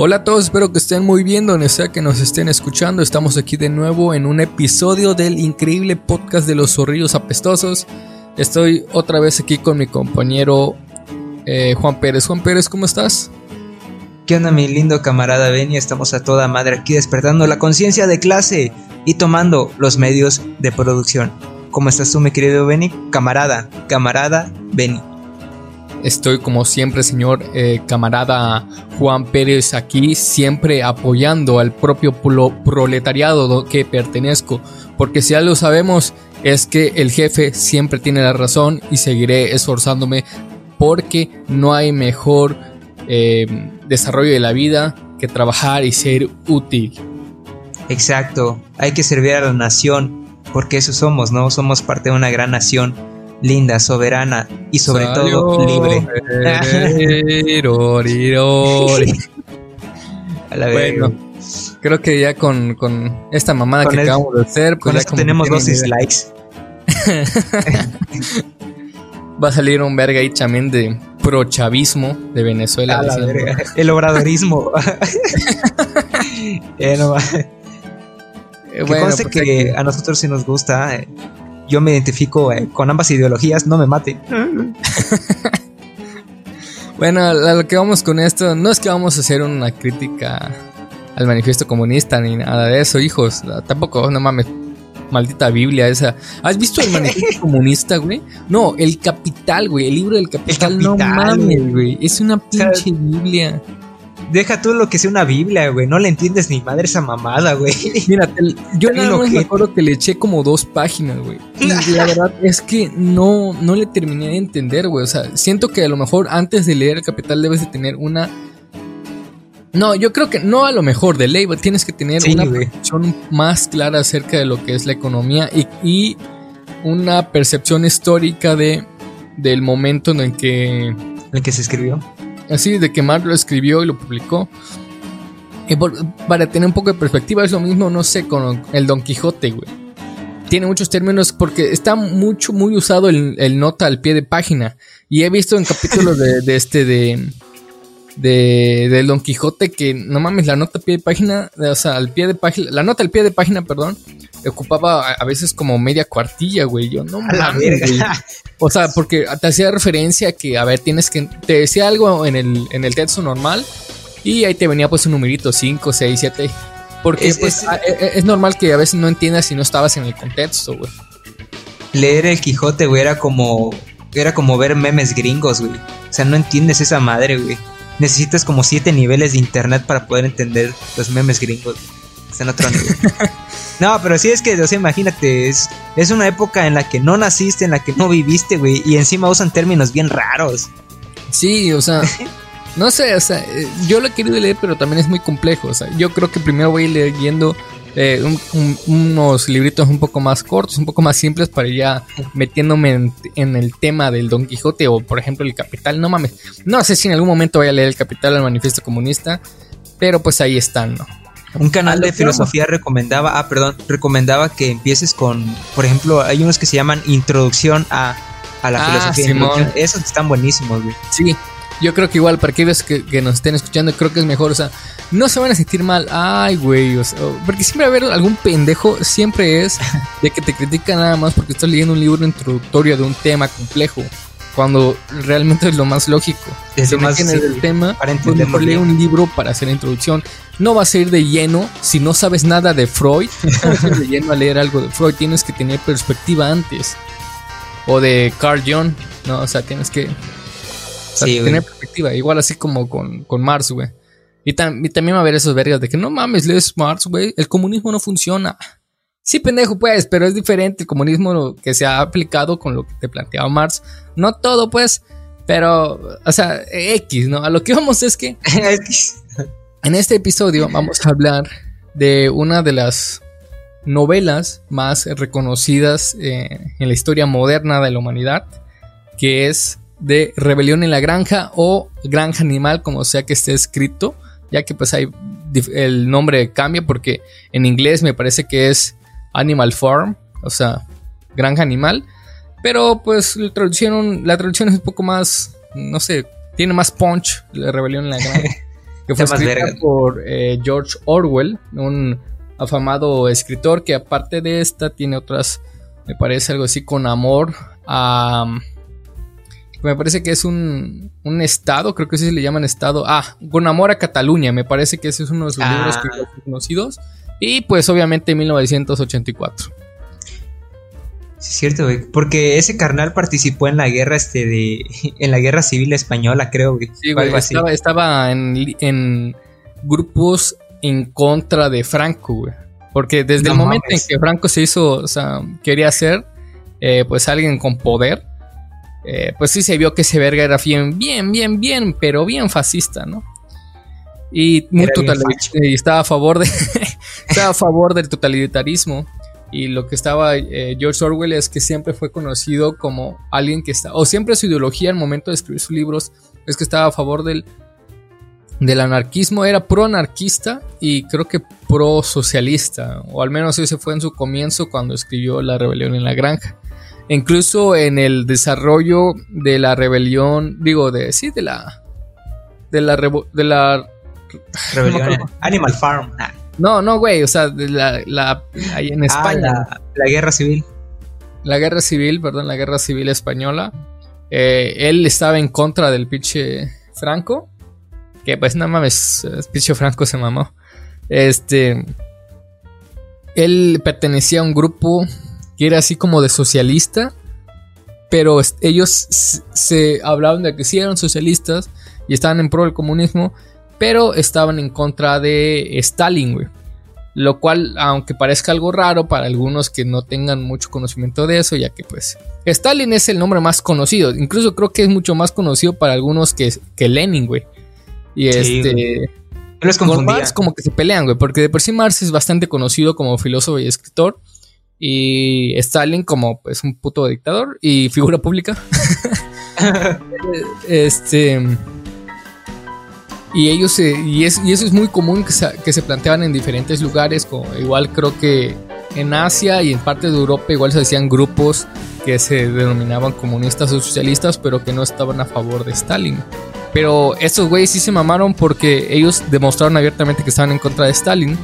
Hola a todos, espero que estén muy bien donde sea que nos estén escuchando. Estamos aquí de nuevo en un episodio del increíble podcast de los zorrillos apestosos. Estoy otra vez aquí con mi compañero eh, Juan Pérez. Juan Pérez, ¿cómo estás? ¿Qué onda mi lindo camarada Benny? Estamos a toda madre aquí despertando la conciencia de clase y tomando los medios de producción. ¿Cómo estás tú mi querido Benny? Camarada, camarada Benny. Estoy como siempre, señor eh, camarada Juan Pérez, aquí siempre apoyando al propio proletariado que pertenezco, porque si algo sabemos es que el jefe siempre tiene la razón y seguiré esforzándome porque no hay mejor eh, desarrollo de la vida que trabajar y ser útil. Exacto, hay que servir a la nación, porque eso somos, ¿no? Somos parte de una gran nación linda, soberana y sobre todo libre. a la bueno, creo que ya con, esta mamada que acabamos de hacer, pues con tenemos dos dislikes. Va a salir un verga ahí también de pro-chavismo de Venezuela. El obradorismo. eh, no, que bueno, pues que a nosotros sí nos gusta. Eh, yo me identifico eh, con ambas ideologías, no me mate. bueno, lo que vamos con esto, no es que vamos a hacer una crítica al manifiesto comunista ni nada de eso, hijos. Tampoco, no mames, maldita Biblia esa. ¿Has visto el manifiesto comunista, güey? No, el Capital, güey, el libro del Capital, no mames, güey. Es una pinche Biblia deja tú lo que sea una Biblia, güey. No le entiendes ni madre esa mamada, güey. Mira, yo nada más me acuerdo que le eché como dos páginas, güey. Y la verdad es que no, no le terminé de entender, güey. O sea, siento que a lo mejor antes de leer el Capital debes de tener una. No, yo creo que no a lo mejor de ley, tienes que tener una percepción más clara acerca de lo que es la economía y, y una percepción histórica de del momento en el que en el que se escribió así de que Mark lo escribió y lo publicó. Para tener un poco de perspectiva, es lo mismo, no sé, con el Don Quijote, güey. Tiene muchos términos porque está mucho, muy usado el, nota al pie de página. Y he visto en capítulos de, este, de, de, del Don Quijote que no mames, la nota al pie de página, o sea, al pie de página, la nota al pie de página, perdón, ocupaba a, veces como media cuartilla, güey. Yo no mames, O sea, porque te hacía referencia que, a ver, tienes que. Te decía algo en el, en el texto normal y ahí te venía pues un numerito 5, 6, 7. Porque es, pues, e, e, es, normal que a veces no entiendas si no estabas en el contexto, güey. Leer el Quijote, güey, era como. Era como ver memes gringos, güey. O sea, no entiendes esa madre, güey. Necesitas como siete niveles de internet para poder entender los memes gringos. Está en otro nivel. No, pero sí es que, o sea, imagínate, es, es una época en la que no naciste, en la que no viviste, güey, y encima usan términos bien raros. Sí, o sea, no sé, o sea, eh, yo lo he querido leer, pero también es muy complejo, o sea, yo creo que primero voy leyendo eh, unos libritos un poco más cortos, un poco más simples para ya metiéndome en, en, el tema del Don Quijote o por ejemplo el Capital, no mames, no sé si en algún momento voy a leer el Capital al Manifiesto Comunista, pero pues ahí están, ¿no? Un canal de filosofía recomendaba, ah, perdón, recomendaba que empieces con, por ejemplo, hay unos que se llaman Introducción a, a la ah, filosofía. Esos están buenísimos, güey. Sí, yo creo que igual para aquellos que, que, nos estén escuchando, creo que es mejor, o sea, no se van a sentir mal, ay, güey, o sea, porque siempre va a haber algún pendejo, siempre es de que te critica nada más porque estás leyendo un libro introductorio de un tema complejo cuando realmente es lo más lógico. Es lo más el tema, para pues mejor lee un libro para hacer introducción. No vas a ir de lleno si no sabes nada de Freud. No vas a ir de lleno a leer algo de Freud. Tienes que tener perspectiva antes. O de Carl Jung, ¿no? O sea, tienes que tener perspectiva. Igual así como con, con Marx, güey. Y, y, también va a haber esos vergas de que no mames, lees Marx, güey. El comunismo no funciona. Sí, pendejo, pues, pero es diferente el comunismo que se ha aplicado con lo que te planteaba Marx. No todo, pues, pero, o sea, X, ¿no? A lo que vamos es que en este episodio vamos a hablar de una de las novelas más reconocidas eh, en la historia moderna de la humanidad, que es de Rebelión en la Granja o Granja Animal, como sea que esté escrito, ya que pues hay el nombre cambia porque en inglés me parece que es Animal Farm, o sea, granja animal. Pero pues la traducción, la traducción es un poco más, no sé, tiene más punch, la rebelión en la granja. que fue escrita por eh, George Orwell, un afamado escritor que aparte de esta tiene otras, me parece algo así con amor a... Me parece que es un, un estado, creo que sí se le llaman estado. Ah, con amor a Cataluña, me parece que ese es uno de sus libros que ah. conocidos. Y pues obviamente 1984. Sí, es cierto, güey. Porque ese carnal participó en la guerra, este, de. En la guerra civil española, creo, güey. Sí, güey. Estaba, estaba en, en, grupos en contra de Franco, güey. Porque desde el momento en que Franco se hizo, o sea, quería ser, eh, pues alguien con poder, eh, pues sí se vio que ese verga era bien, bien, bien, bien, pero bien fascista, ¿no? Y muy y estaba a favor de estaba a favor del totalitarismo y lo que estaba eh, George Orwell es que siempre fue conocido como alguien que está, o siempre su ideología al momento de escribir sus libros es que estaba a favor del, del anarquismo, era pro-anarquista y creo que pro-socialista, o al menos ese fue en su comienzo cuando escribió La rebelión en la granja. Incluso en el desarrollo de la rebelión, digo, de, sí, de la, de la, de la rebelión, Animal Farm. No, no, güey, o sea, la, la, ahí en ah, España. la, guerra civil. La guerra civil, perdón, la guerra civil española. Eh, él estaba en contra del pinche Franco. Que pues nada más, pinche Franco se mamó. Este. Él pertenecía a un grupo que era así como de socialista. Pero ellos se hablaban de que sí eran socialistas y estaban en pro del comunismo pero estaban en contra de Stalin, güey. Lo cual, aunque parezca algo raro para algunos que no tengan mucho conocimiento de eso, ya que pues Stalin es el nombre más conocido. Incluso creo que es mucho más conocido para algunos que, que Lenin, güey. Y este... Con Marx como que se pelean, güey, porque de por sí Marx es bastante conocido como filósofo y escritor. Y Stalin como pues un puto dictador y figura pública. este... Y ellos y, eso es muy común que se, que se planteaban en diferentes lugares, igual creo que en Asia y en parte de Europa igual se hacían grupos que se denominaban comunistas o socialistas, pero que no estaban a favor de Stalin. Pero estos güeyes sí se mamaron porque ellos demostraron abiertamente que estaban en contra de Stalin.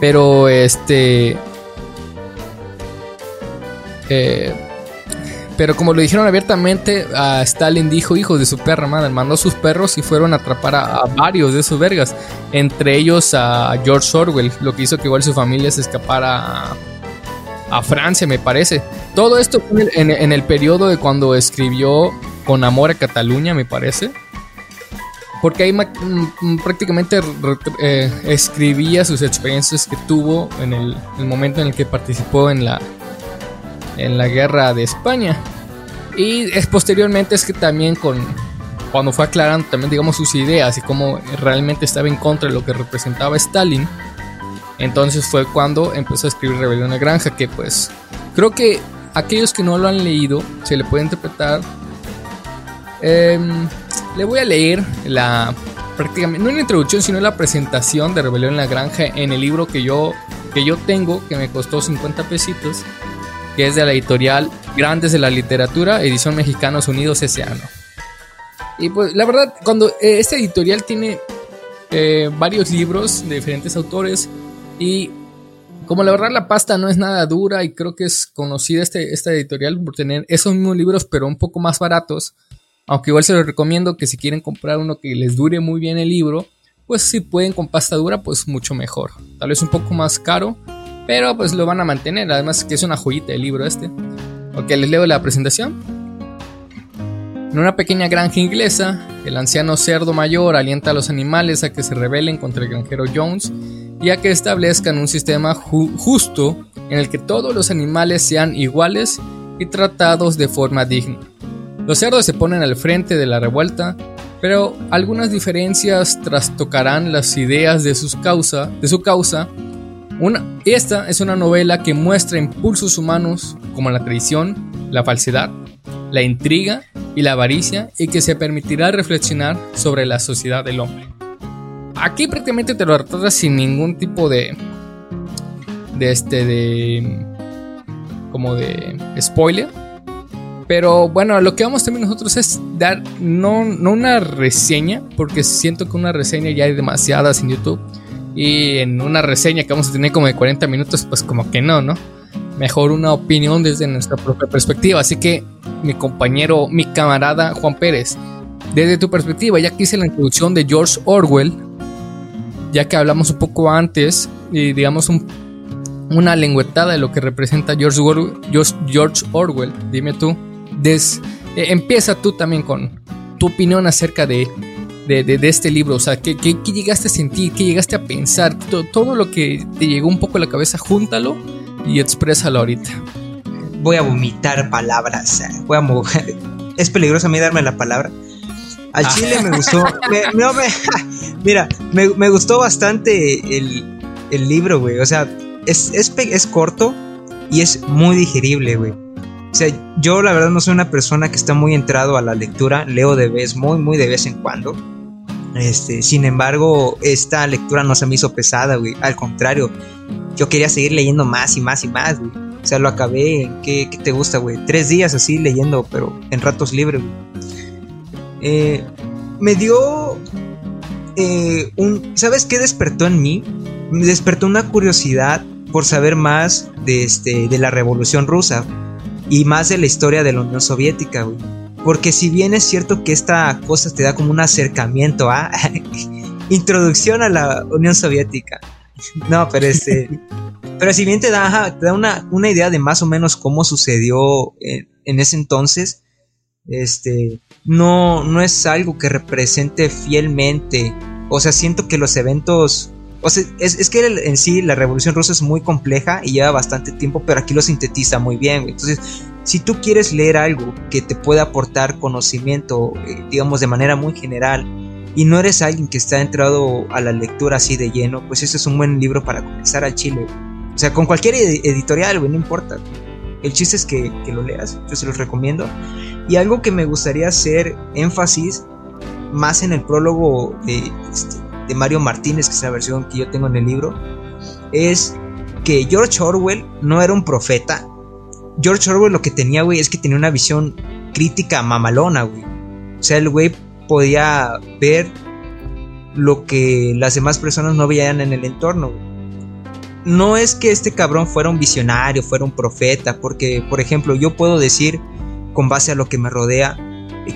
Pero este... Eh, pero como lo dijeron abiertamente, Stalin dijo, hijos de su perra madre, mandó sus perros y fueron a atrapar a, varios de sus vergas. Entre ellos a George Orwell, lo que hizo que igual su familia se escapara a, Francia, me parece. Todo esto fue en, el periodo de cuando escribió Con Amor a Cataluña, me parece. Porque ahí prácticamente eh, escribía sus experiencias que tuvo en el momento en el que participó en la, en la guerra de España. Y es posteriormente es que también con cuando fue aclarando también digamos sus ideas y cómo realmente estaba en contra de lo que representaba Stalin, entonces fue cuando empezó a escribir Rebelión de Granja, que pues creo que aquellos que no lo han leído se le puede interpretar. Em, le voy a leer la prácticamente no la introducción sino la presentación de Rebelión en la Granja en el libro que yo que yo tengo que me costó 50 pesitos que es de la editorial Grandes de la Literatura, edición Mexicanos Unidos S.A. Y pues la verdad, cuando eh, este editorial tiene eh, varios libros de diferentes autores y como la verdad la pasta no es nada dura y creo que es conocida este, esta editorial por tener esos mismos libros pero un poco más baratos, aunque igual se los recomiendo que si quieren comprar uno que les dure muy bien el libro, pues si pueden con pasta dura pues mucho mejor. Tal vez un poco más caro, pero pues lo van a mantener. Además que es una joyita el libro este. Ok, les leo la presentación. En una pequeña granja inglesa, el anciano cerdo mayor alienta a los animales a que se rebelen contra el granjero Jones y a que establezcan un sistema justo en el que todos los animales sean iguales y tratados de forma digna. Los cerdos se ponen al frente de la revuelta, pero algunas diferencias trastocarán las ideas de, sus causa, de su causa esta es una novela que muestra impulsos humanos como la traición, la falsedad, la intriga y la avaricia y que se permitirá reflexionar sobre la sociedad del hombre. Aquí prácticamente te lo retrata sin ningún tipo de de este de como de spoiler. Pero bueno, lo que vamos también nosotros es dar, no, no una reseña, porque siento que una reseña ya hay demasiadas en YouTube. Y en una reseña que vamos a tener como de 40 minutos, pues como que no, ¿no? Mejor una opinión desde nuestra propia perspectiva. Así que mi compañero, mi camarada Juan Pérez, desde tu perspectiva, ya que hice la introducción de George Orwell, ya que hablamos un poco antes y digamos una lengüetada de lo que representa George Orwell, George, Orwell dime tú, des, eh, empieza tú también con tu opinión acerca de, de, este libro, o sea, ¿qué, ¿qué, llegaste a sentir? ¿Qué llegaste a pensar? Todo, todo lo que te llegó un poco a la cabeza, júntalo y exprésalo ahorita. Voy a vomitar palabras, voy a Es peligroso a mí darme la palabra. Al ah. chile me gustó. mira, me, gustó bastante el, el libro, güey. O sea, es, es, es corto y es muy digerible, güey. O sea, yo la verdad no soy una persona que está muy entrado a la lectura, leo de vez, muy, muy de vez en cuando. Este, sin embargo, esta lectura no se me hizo pesada, güey. Al contrario, yo quería seguir leyendo más y más y más, güey. O sea, lo acabé, ¿qué, qué te gusta, güey? Tres días así leyendo, pero en ratos libres, güey. Eh, me dio eh, un... ¿Sabes qué despertó en mí? Me despertó una curiosidad por saber más de, este, de la Revolución Rusa y más de la historia de la Unión Soviética, güey. Porque si bien es cierto que esta cosa te da como un acercamiento a introducción a la Unión Soviética. No, pero este... pero si bien te da, te da una, una, idea de más o menos cómo sucedió en, en ese entonces, este, no, no es algo que represente fielmente. O sea, siento que los eventos o sea, es, que en sí la revolución rusa es muy compleja y lleva bastante tiempo, pero aquí lo sintetiza muy bien. Entonces, si tú quieres leer algo que te pueda aportar conocimiento, eh, digamos, de manera muy general, y no eres alguien que está entrado a la lectura así de lleno, pues ese es un buen libro para comenzar al chile. O sea, con cualquier editorial, no importa. El chiste es que, lo leas, yo se los recomiendo. Y algo que me gustaría hacer énfasis más en el prólogo este, de Mario Martínez, que es la versión que yo tengo en el libro, es que George Orwell no era un profeta. George Orwell lo que tenía, güey, es que tenía una visión crítica mamalona, güey. O sea, el güey podía ver lo que las demás personas no veían en el entorno. No es que este cabrón fuera un visionario, fuera un profeta, porque, por ejemplo, yo puedo decir, con base a lo que me rodea,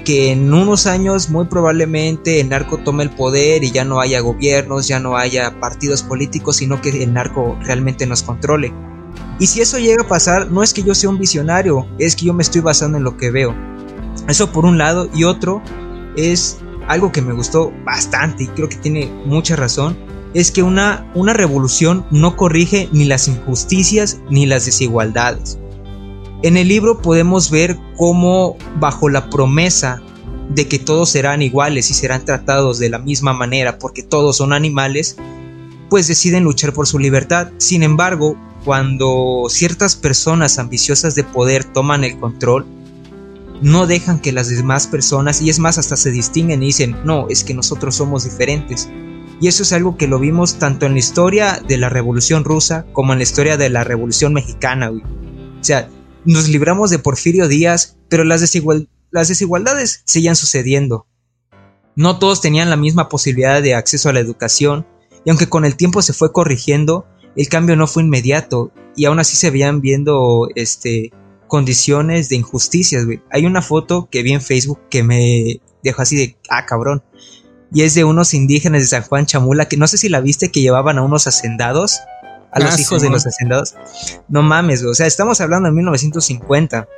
que en unos años muy probablemente el narco tome el poder y ya no haya gobiernos, ya no haya partidos políticos, sino que el narco realmente nos controle. Y si eso llega a pasar, no es que yo sea un visionario, es que yo me estoy basando en lo que veo. Eso por un lado, y otro es algo que me gustó bastante y creo que tiene mucha razón, es que una, una revolución no corrige ni las injusticias ni las desigualdades. En el libro podemos ver cómo bajo la promesa de que todos serán iguales y serán tratados de la misma manera porque todos son animales, pues deciden luchar por su libertad. Sin embargo, cuando ciertas personas ambiciosas de poder toman el control, no dejan que las demás personas, y es más, hasta se distinguen y dicen, no, es que nosotros somos diferentes. Y eso es algo que lo vimos tanto en la historia de la Revolución Rusa como en la historia de la Revolución Mexicana. O sea, nos libramos de Porfirio Díaz, pero las, las desigualdades seguían sucediendo. No todos tenían la misma posibilidad de acceso a la educación, y aunque con el tiempo se fue corrigiendo, el cambio no fue inmediato, y aún así se veían viendo este, condiciones de injusticias. Hay una foto que vi en Facebook que me dejó así de, ah, cabrón. Y es de unos indígenas de San Juan Chamula, que no sé si la viste, que llevaban a unos hacendados a los ah, hijos de los hacendados. No mames, O sea, estamos hablando de 1950.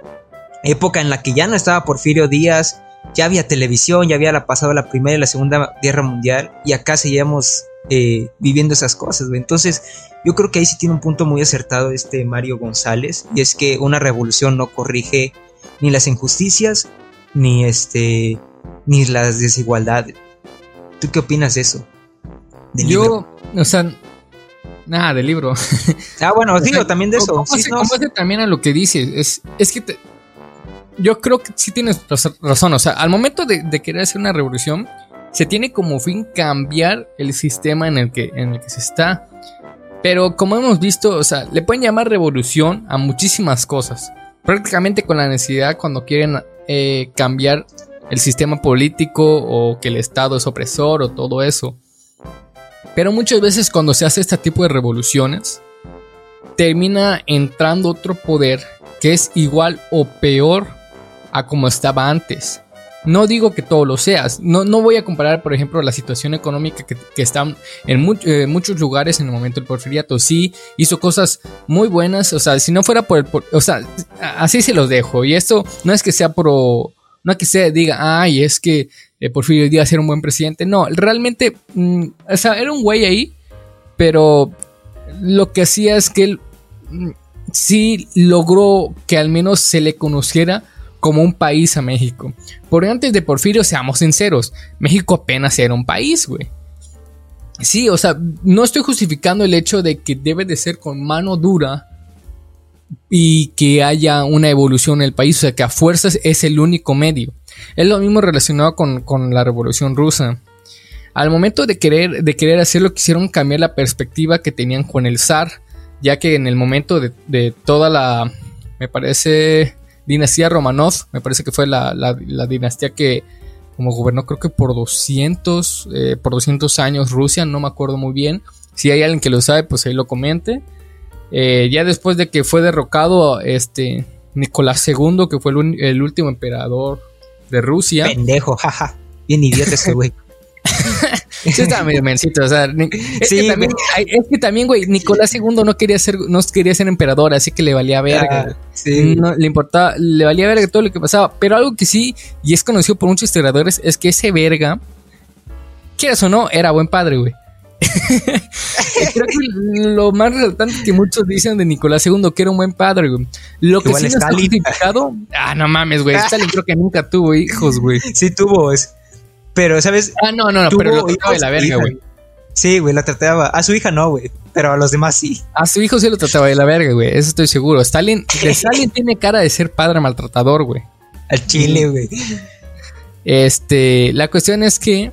Época en la que ya no estaba Porfirio Díaz, ya había televisión, ya había pasado la Primera y la Segunda Guerra Mundial, y acá seguíamos eh, viviendo esas cosas, Entonces, yo creo que ahí sí tiene un punto muy acertado este Mario González, y es que una revolución no corrige ni las injusticias, ni este, ni las desigualdades. ¿Tú qué opinas de eso? yo, o sea, Nada, del libro. Ah, bueno, digo, también de eso. sí, también a lo que dices. Es, es que yo creo que sí tienes razón. O sea, al momento de, querer hacer una revolución, se tiene como fin cambiar el sistema en el que, en el que se está. Pero como hemos visto, o sea, le pueden llamar revolución a muchísimas cosas. prácticamente con la necesidad cuando quieren eh, cambiar el sistema político o que el Estado es opresor o todo eso. Pero muchas veces cuando se hace este tipo de revoluciones, termina entrando otro poder que es igual o peor a como estaba antes. No digo que todo lo seas. No, no voy a comparar, por ejemplo, la situación económica que, que está en eh, muchos lugares en el momento del porfiriato. Sí, hizo cosas muy buenas. O sea, si no fuera por el... o sea, así se los dejo. Y esto no es que sea pro... No es que se diga, ay, es que eh, Porfirio Díaz era un buen presidente. No, realmente, mm, o sea, era un güey ahí, pero lo que hacía es que él mm, sí logró que al menos se le conociera como un país a México. Por antes de Porfirio, seamos sinceros, México apenas era un país, güey. Sí, o sea, no estoy justificando el hecho de que debe de ser con mano dura y que haya una evolución en el país, o sea, que a fuerzas es el único medio. Es lo mismo relacionado con, la revolución rusa. Al momento de querer, de querer hacerlo, quisieron cambiar la perspectiva que tenían con el zar, ya que en el momento de, de toda la, me parece, dinastía Romanov, me parece que fue la, dinastía que como gobernó creo que por 200, eh, por 200 años Rusia, no me acuerdo muy bien. Si hay alguien que lo sabe, pues ahí lo comente. Eh, ya después de que fue derrocado este Nicolás II, que fue el, último emperador de Rusia. Pendejo, jaja. Bien idiota ese güey. sí, estaba medio mencito, o sea, es, que también, es, que también, güey, Nicolás II no quería ser, no quería ser emperador, así que le valía verga. Ah, sí. No, le importaba, le valía verga todo lo que pasaba. Pero algo que sí, y es conocido por muchos historiadores, es que ese verga, quieras o no, era buen padre, güey. Creo que lo más resaltante que muchos dicen de Nicolás II que era un buen padre, güey. Lo que sí no está justificado, ah, no mames, güey. Stalin creo que nunca tuvo hijos, güey. Sí tuvo, es pero, ¿sabes? Ah, no, no, no, pero lo trataba de la verga, güey. Sí, güey, la trataba. A su hija no, güey. Pero a los demás sí. A su hijo sí lo trataba de la verga, güey. Eso estoy seguro. Stalin, Stalin tiene cara de ser padre maltratador, güey. Al chile, güey. Este, la cuestión es que,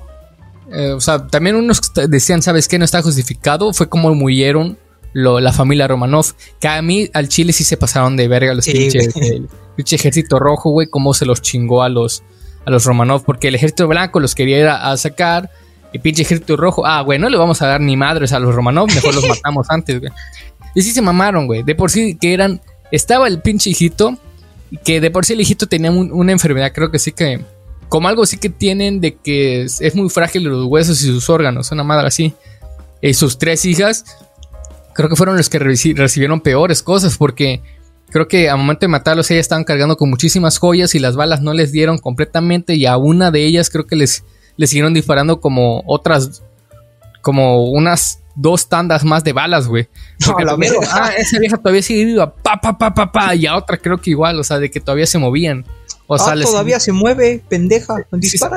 eh, o sea, también unos decían, ¿sabes qué? No está justificado. Fue como murieron la familia Romanov. Que a mí, al Chile sí se pasaron de verga los pinches. El pinche ejército rojo, güey, cómo se los chingó a los a los Romanov, porque el ejército blanco los quería ir a, sacar, y pinche ejército rojo, ah, güey, no le vamos a dar ni madres a los Romanov, mejor los matamos antes, güey. Y sí se mamaron, güey, de por sí que eran, estaba el pinche hijito, que de por sí el hijito tenía una enfermedad, creo que sí que, como algo sí que tienen de que es, muy frágil los huesos y sus órganos, una madre así. Y sus tres hijas, creo que fueron los que recibieron peores cosas, porque Creo que al momento de matarlos ellas estaban cargando con muchísimas joyas y las balas no les dieron completamente y a una de ellas creo que les, les siguieron disparando como otras, como unas dos tandas más de balas, güey. Porque no, ah, esa vieja todavía sigue viva, pa, pa, pa, pa, pa, y a otra creo que igual, o sea, de que todavía se movían. O ah, todavía se mueve, pendeja.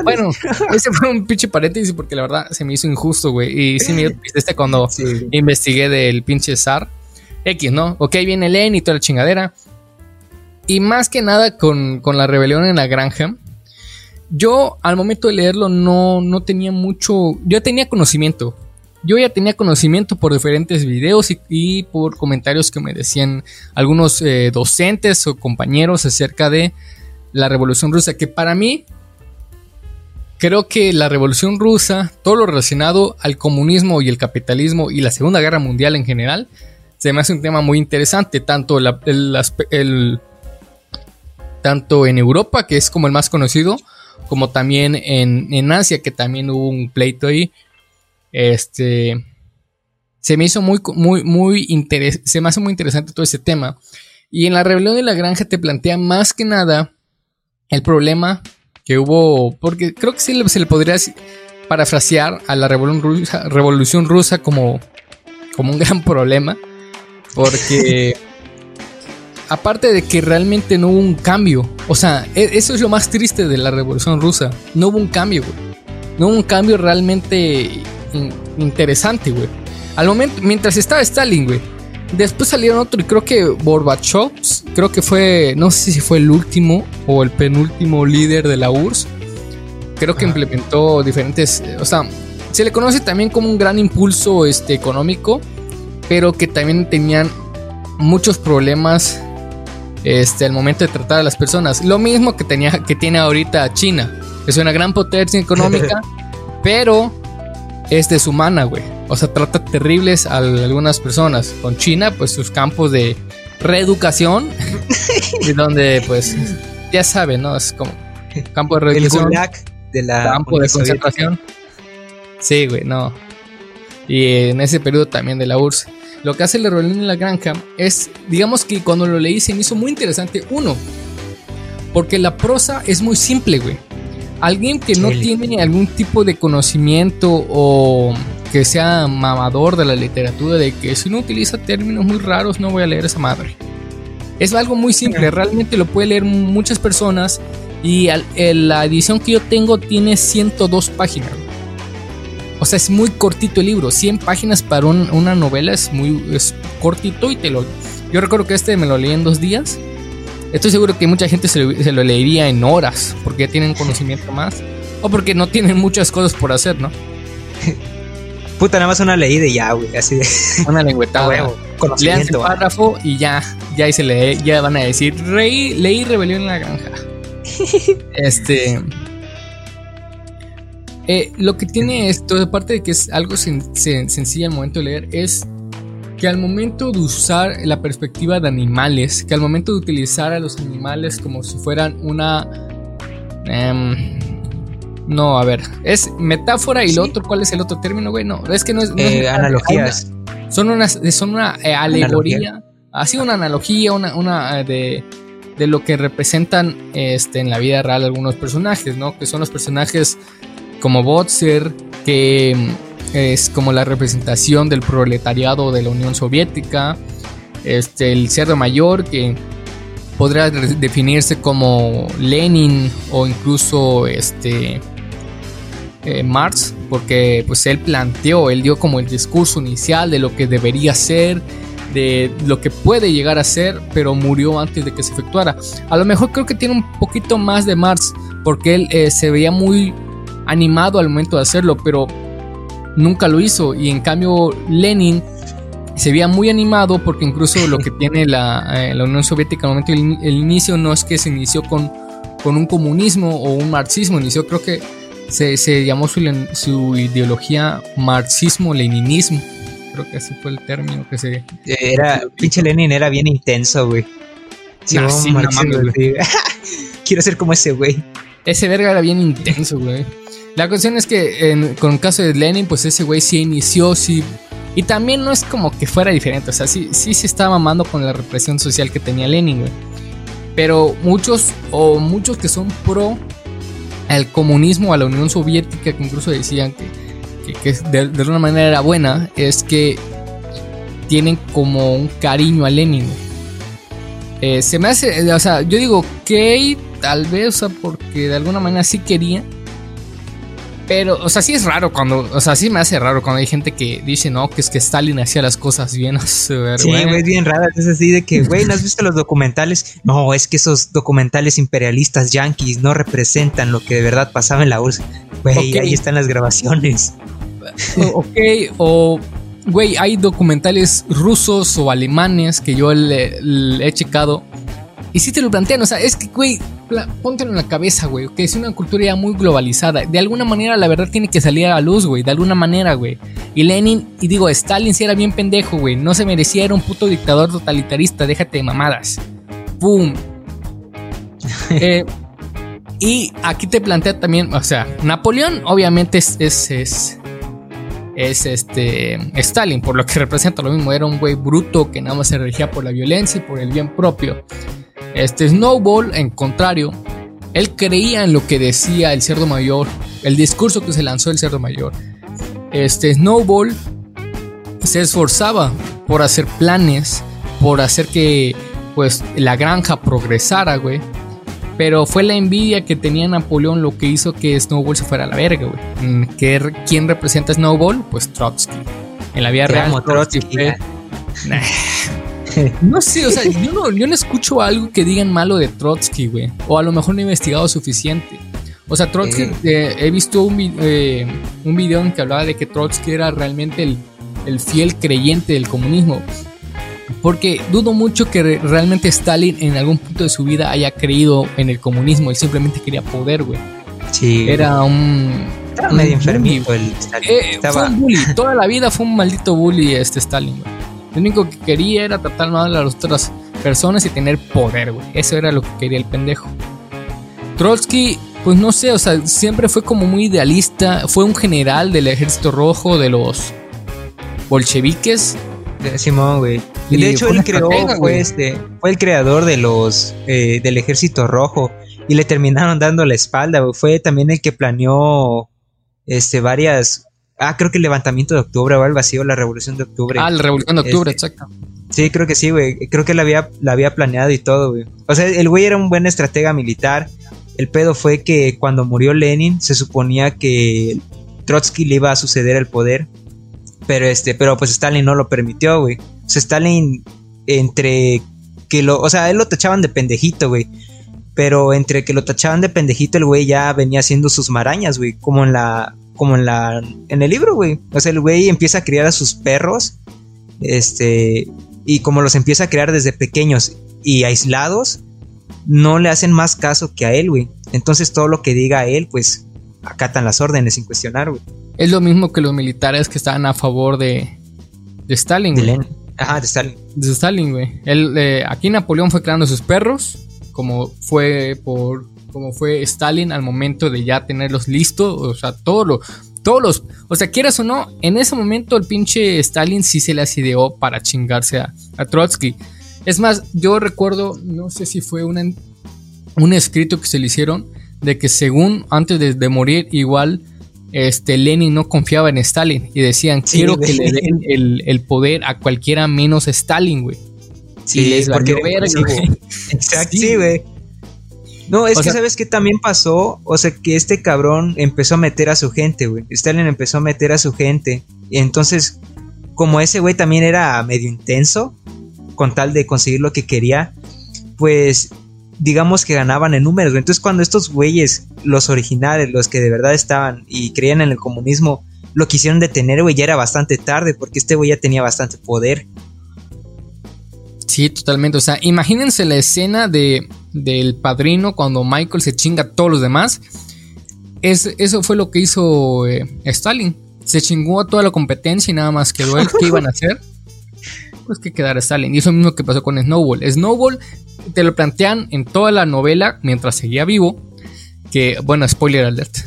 bueno, ese fue un pinche paréntesis porque la verdad se me hizo injusto, güey. Y sí me este cuando investigué del pinche zar X, ¿no? Ok, viene Len y toda la chingadera. Y más que nada con, la rebelión en la granja. Yo al momento de leerlo no, no tenía mucho... Yo tenía conocimiento. Yo ya tenía conocimiento por diferentes videos y, por comentarios que me decían algunos eh, docentes o compañeros acerca de la revolución rusa. Que para mí creo que la revolución rusa, todo lo relacionado al comunismo y el capitalismo y la Segunda Guerra Mundial en general, se me hace un tema muy interesante, tanto, el, tanto en Europa, que es como el más conocido, como también en, Asia, que también hubo un pleito ahí. Este se me hizo muy, muy, muy se me hace muy interesante todo ese tema. Y en la rebelión de la granja te plantea más que nada el problema que hubo, porque creo que sí se le podría parafrasear a la revolución rusa, revolución rusa como, como un gran problema. Porque aparte de que realmente no hubo un cambio, o sea, e, eso es lo más triste de la revolución rusa, no hubo un cambio, güey. No hubo un cambio realmente interesante, güey. Al momento, mientras estaba Stalin, güey. Después salieron otro y creo que Gorbachev, creo que fue, no sé si fue el último o el penúltimo líder de la URSS. Creo que implementó diferentes, o sea, se le conoce también como un gran impulso este, económico pero que también tenían muchos problemas este, al momento de tratar a las personas. Lo mismo que, tenía, que tiene ahorita China. Es una gran potencia económica, pero es deshumana, güey. O sea, trata terribles a algunas personas. Con China, pues sus campos de reeducación, y donde, pues, ya saben, ¿no? Es como campo de reeducación. El de la campo de concentración. Sí, güey, no. Y en ese periodo también de la URSS. Lo que hace el rebelión en la granja es, digamos que cuando lo leí se me hizo muy interesante. Uno, porque la prosa es muy simple, güey. Alguien que no tiene algún tipo de conocimiento o que sea mamador de la literatura, de que si no utiliza términos muy raros, no voy a leer esa madre. Es algo muy simple, realmente lo puede leer muchas personas y la edición que yo tengo tiene 102 páginas. O sea, es muy cortito el libro. 100 páginas para una novela es muy es cortito y te lo... Yo recuerdo que este me lo leí en dos días. Estoy seguro que mucha gente se lo, leería en horas porque ya tienen conocimiento más. O porque no tienen muchas cosas por hacer, ¿no? Puta, nada más una leída y ya, güey. Así de... Una lengüetada. Lean el párrafo y ya, ya ahí se lee, ya van a decir, Rey, leí Rebelión en la Granja. este... Eh, lo que tiene esto, aparte de que es algo sencillo al momento de leer, es que al momento de usar la perspectiva de animales, que al momento de utilizar a los animales como si fueran una... Em, no, a ver, es metáfora y lo otro, ¿cuál es el otro término, güey? No, es que no es... Eh, analogías. Son, unas, son una eh, alegoría, así una analogía, una, una de, de lo que representan este, en la vida real algunos personajes, ¿no? Que son los personajes como Botzer, que mm, es como la representación del proletariado de la Unión Soviética, este, el cerdo mayor, que podría definirse como Lenin o incluso este eh, Marx, porque pues él planteó, él dio como el discurso inicial de lo que debería ser, de lo que puede llegar a ser, pero murió antes de que se efectuara. A lo mejor creo que tiene un poquito más de Marx, porque él eh, se veía muy animado al momento de hacerlo, pero nunca lo hizo. Y en cambio Lenin se veía muy animado porque incluso lo que tiene la, eh, Unión Soviética al momento del inicio no es que se inició con, con un comunismo o un marxismo, inició creo que se, llamó su, su ideología marxismo-leninismo. Creo que así fue el término que se... Era, pinche Lenin era bien intenso, güey. Quiero ser como ese güey. Ese verga era bien intenso, güey. La cuestión es que con el caso de Lenin, pues ese güey sí inició, sí. Y también no es como que fuera diferente, o sea, sí, sí se estaba mamando con la represión social que tenía Lenin, güey. Pero muchos, o muchos que son pro al comunismo, a la Unión Soviética, que incluso decían que, que, de, alguna manera era buena, es que tienen como un cariño a Lenin. Eh, se me hace, o sea, yo digo que tal vez, o sea, porque de alguna manera sí quería pero, o sea, sí es raro cuando, o sea, sí me hace raro cuando hay gente que dice, no, que es que Stalin hacía las cosas bien. sí, güey, es bien raro. Es así de que, güey, ¿no has visto los documentales? No, es que esos documentales imperialistas yanquis no representan lo que de verdad pasaba en la URSS. Güey, ahí están las grabaciones. ok, o, güey, hay documentales rusos o alemanes que yo le he checado y si te lo plantean, o sea, es que, güey, póntelo en la cabeza, güey, que es una cultura ya muy globalizada. De alguna manera la verdad tiene que salir a la luz, güey, de alguna manera, güey. Y Lenin, y digo, Stalin sí era bien pendejo, güey, no se merecía, era un puto dictador totalitarista, déjate de mamadas. ¡Pum! Eh, y aquí te plantea también, o sea, Napoleón obviamente es, es, es, es este Stalin, por lo que representa lo mismo, era un güey bruto que nada más se regía por la violencia y por el bien propio. Este Snowball, en contrario, él creía en lo que decía el cerdo mayor, el discurso que se lanzó el cerdo mayor. Este Snowball se esforzaba por hacer planes, por hacer que pues la granja progresara, güey. Pero fue la envidia que tenía Napoleón lo que hizo que Snowball se fuera a la verga, güey. Mm, ¿Quién representa a Snowball? Pues Trotsky. En la vida real, Trotsky fue... No sé, o sea, yo no, yo no escucho algo que digan malo de Trotsky, güey. O a lo mejor no he investigado suficiente. O sea, Trotsky, eh. He visto un, eh, un video en que hablaba de que Trotsky era realmente el, fiel creyente del comunismo. Porque dudo mucho que re- realmente Stalin en algún punto de su vida haya creído en el comunismo. Él simplemente quería poder, güey. Sí. Era un. Estaba medio enfermito el Stalin. Eh, Estaba- Fue un bully. Toda la vida fue un maldito bully este Stalin, güey. Lo único que quería era tratar mal a las otras personas y tener poder, güey. Eso era lo que quería el pendejo. Trotsky, pues no sé, o sea, siempre fue como muy idealista. Fue un general del ejército rojo de los bolcheviques. de Simón, güey. De hecho él creó, fue este, fue el creador de los eh, del ejército rojo y le terminaron dando la espalda, güey. Fue también el que planeó este varias ah, creo que el levantamiento de octubre o algo así o la revolución de octubre. Ah, la revolución de octubre, Este, exacto. Sí, creo que sí, güey. Creo que la había, la había planeado y todo, güey. O sea, el güey era un buen estratega militar. El pedo fue que cuando murió Lenin se suponía que Trotsky le iba a suceder el poder. Pero este, pero pues Stalin no lo permitió, güey. O sea, Stalin entre que lo, o sea, él lo tachaban de pendejito, güey. Pero entre que lo tachaban de pendejito, el güey ya venía haciendo sus marañas, güey, como en la como en la en el libro, güey. O sea, el güey empieza a criar a sus perros este y como los empieza a crear desde pequeños y aislados, no le hacen más caso que a él, güey. Entonces todo lo que diga él, pues acatan las órdenes sin cuestionar, güey. Es lo mismo que los militares que estaban a favor de, de Stalin, De güey. Ajá, de Stalin. de Stalin, güey. Él, eh, aquí Napoleón fue creando sus perros, como fue por, como fue Stalin al momento de ya tenerlos listos, o sea, todo lo, todos los, o sea, quieras o no, en ese momento el pinche Stalin sí se las ideó para chingarse a, a Trotsky. Es más, yo recuerdo, no sé si fue una, un escrito que se le hicieron de que según antes de, de morir igual este Lenin no confiaba en Stalin y decían quiero que le den el, el poder a cualquiera menos Stalin, güey. Sí, y les porque verga, güey. Exacto, sí, güey. No, es O que sea- sabes qué también pasó, o sea, que este cabrón empezó a meter a su gente, güey. Stalin empezó a meter a su gente. Y entonces, como ese güey también era medio intenso, con tal de conseguir lo que quería, pues digamos que ganaban en números. güey. Entonces, cuando estos güeyes, los originales, los que de verdad estaban y creían en el comunismo, lo quisieron detener, güey, ya era bastante tarde, porque este güey ya tenía bastante poder. Sí, totalmente. O sea, imagínense la escena de del padrino cuando Michael se chinga a todos los demás. Es, eso fue lo que hizo eh, Stalin. Se chingó a toda la competencia y nada más quedó él. ¿Qué iban a hacer? Pues que quedara Stalin. Y eso mismo que pasó con Snowball. Snowball te lo plantean en toda la novela mientras seguía vivo. Que, bueno, spoiler alert.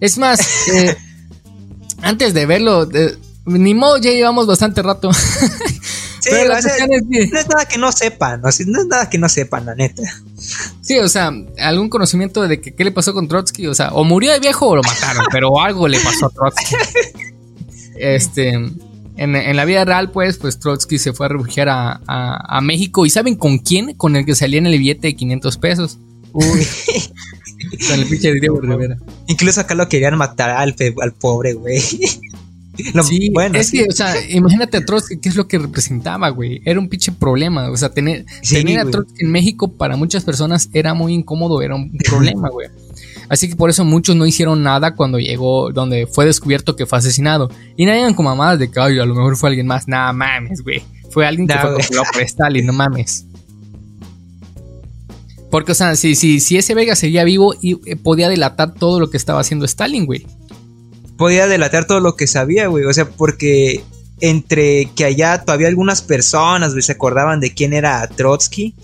Es más, eh, antes de verlo, eh, ni modo, ya llevamos bastante rato. Sí, Pero la o sea, cuestión es que- no es nada que no sepan, o sea, no es nada que no sepan, la neta. Sí, o sea, algún conocimiento de que qué le pasó con Trotsky, o sea, o murió de viejo o lo mataron, pero algo le pasó a Trotsky. Este, en, en la vida real, pues, pues Trotsky se fue a refugiar a, a- a México. ¿Y saben con quién? Con el que salía en el billete de 500 pesos. Uy, Con el pinche Diego Rivera. incluso acá lo querían matar al, al pobre, güey. Sí, bueno, es sí. que, o sea, imagínate a Trotsky, ¿qué es lo que representaba, güey? Era un pinche problema, o sea, tener, Sí, tener a. Trotsky en México para muchas personas era muy incómodo, era un problema, güey. Así que por eso muchos no hicieron nada cuando llegó, donde fue descubierto que fue asesinado. Y nadie con mamadas de que, ay, a lo mejor fue alguien más. Nada mames, güey. Fue alguien que Nah, fue controlado por Stalin, no mames. Porque, o sea, si, si, si ese Vega seguía vivo, y, eh, podía delatar todo lo que estaba haciendo Stalin, güey. Podía delatar todo lo que sabía, güey. O sea, porque entre que allá todavía algunas personas, güey, se acordaban de quién era Trotsky.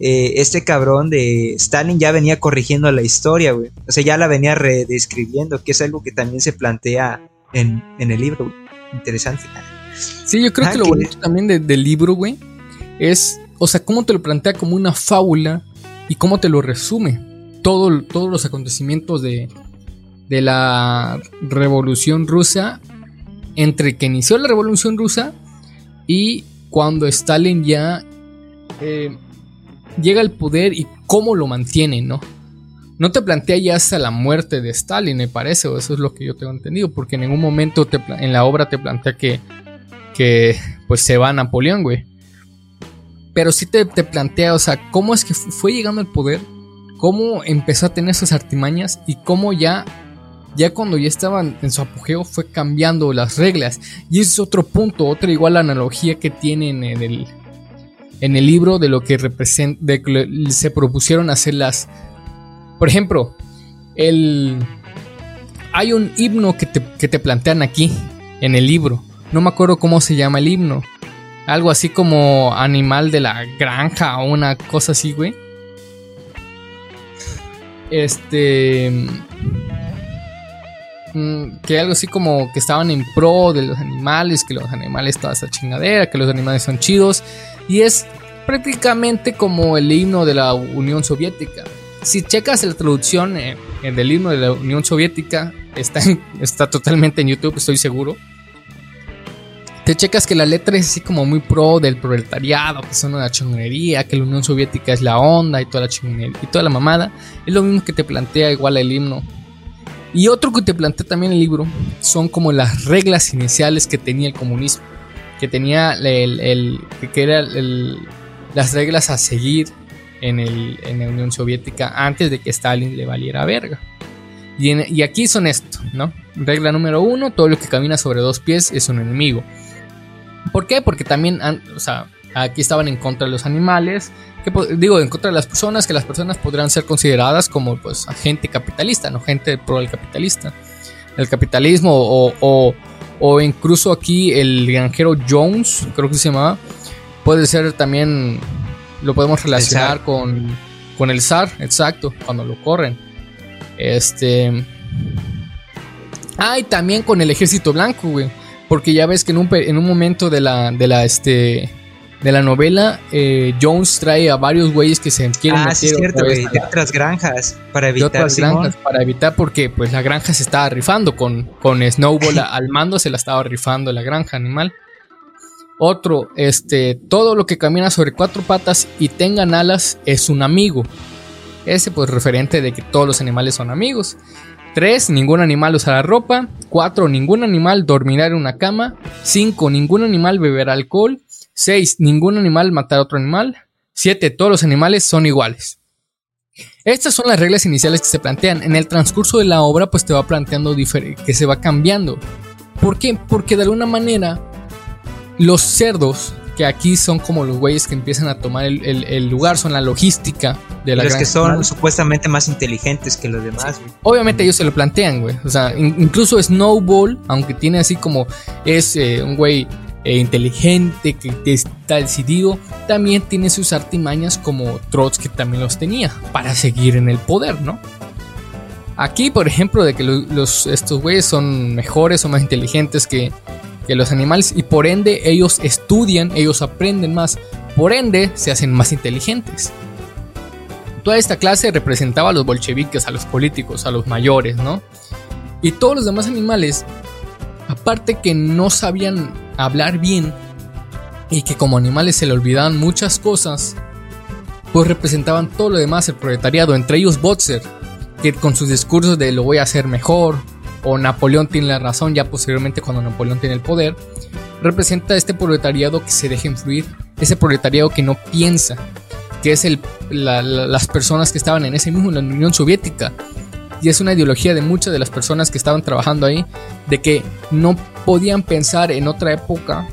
eh, este cabrón de Stalin ya venía corrigiendo la historia, güey. O sea, ya la venía redescribiendo, que es algo que también se plantea en, en el libro, güey. Interesante. Sí, yo creo Ah, que lo bonito también de- del libro, güey, es, o sea, cómo te lo plantea como una fábula y cómo te lo resume. Todo, todos los acontecimientos de, de la revolución rusa, entre que inició la revolución rusa y cuando Stalin ya eh, llega al poder y cómo lo mantiene, ¿no? No te plantea ya hasta la muerte de Stalin, me parece, o eso es lo que yo tengo entendido, porque en ningún momento en la obra te plantea que, que pues se va Napoleón, güey. Pero sí te, te plantea, o sea, cómo es que fu- fue llegando al poder, cómo empezó a tener esas artimañas y cómo ya, ya cuando ya estaban en su apogeo fue cambiando las reglas. Y ese es otro punto, otra igual analogía que tienen en el, en el libro de lo que que se propusieron hacer las. Por ejemplo, el. Hay un himno que te, que te plantean aquí, en el libro. No me acuerdo cómo se llama el himno. Algo así como animal de la granja o una cosa así, güey. Este. Mm, que algo así como que estaban en pro de los animales, que los animales toda esa chingadera, que los animales son chidos. Y es prácticamente como el himno de la Unión Soviética. Si checas la traducción eh, del himno de la Unión Soviética, está, está totalmente en YouTube, estoy seguro te checas que la letra es así como muy pro del proletariado, que son una chingonería, que la Unión Soviética es la onda y toda la chingonería y toda la mamada. Es lo mismo que te plantea igual el himno. Y otro que te plantea también el libro son como las reglas iniciales que tenía el comunismo. Que tenía el, que era las reglas a seguir en, en, la Unión Soviética antes de que Stalin le valiera verga. Y, y aquí son esto, ¿no? Regla número uno, todo lo que camina sobre dos pies es un enemigo. ¿Por qué? Porque también, o sea, aquí estaban en contra de los animales, que, digo, en contra de las personas, que las personas podrán ser consideradas como pues gente capitalista, no gente pro del capitalista. El capitalismo o, o, incluso aquí el granjero Jones, creo que se llamaba, puede ser también, lo podemos relacionar con, con el zar, exacto, cuando lo corren. Este... Ah, y también con el ejército blanco, güey porque ya ves que en un, en un momento de la, de la, este, de la novela, eh, Jones trae a varios güeyes que se quieren ah, Sí, es cierto, güey, de otras granjas para evitar. De otras granjas para evitar porque pues la granja se estaba rifando con, con Snowball al mando, se la estaba rifando la granja animal. Otro, este, todo lo que camina sobre cuatro patas y tengan alas es un amigo. Ese pues referente de que todos los animales son amigos. 3. Ningún animal usará ropa. 4. Ningún animal dormirá en una cama. 5. Ningún animal beberá alcohol. 6. Ningún animal matará a otro animal. 7. Todos los animales son iguales. Estas son las reglas iniciales que se plantean. En el transcurso de la obra, pues te va planteando que se va cambiando. ¿Por qué? Porque de alguna manera los cerdos que aquí son como los güeyes que empiezan a tomar el, lugar, son la logística de la Los que son supuestamente más inteligentes que los demás, Obviamente ellos se lo plantean, güey. O sea, incluso Snowball, aunque tiene así como es eh, un güey eh, inteligente, que está decidido, también tiene sus artimañas como Trotsky también los tenía, para seguir en el poder, ¿no? Aquí, por ejemplo, de que los, estos güeyes son mejores o más inteligentes que, que los animales y por ende ellos estudian, ellos aprenden más, por ende se hacen más inteligentes. Toda esta clase representaba a los bolcheviques, a los políticos, a los mayores, ¿no? Y todos los demás animales, aparte que no sabían hablar bien y que como animales se le olvidaban muchas cosas, pues representaban todo lo demás, el proletariado, entre ellos Botzer, que con sus discursos de lo voy a hacer mejor, o Napoleón tiene la razón ya posteriormente cuando Napoleón tiene el poder, representa este proletariado que se deja influir, ese proletariado que no piensa, que es el, las personas que estaban en ese mismo, en la Unión Soviética. Y es una ideología de muchas de las personas que estaban trabajando ahí, de que no podían pensar en otra época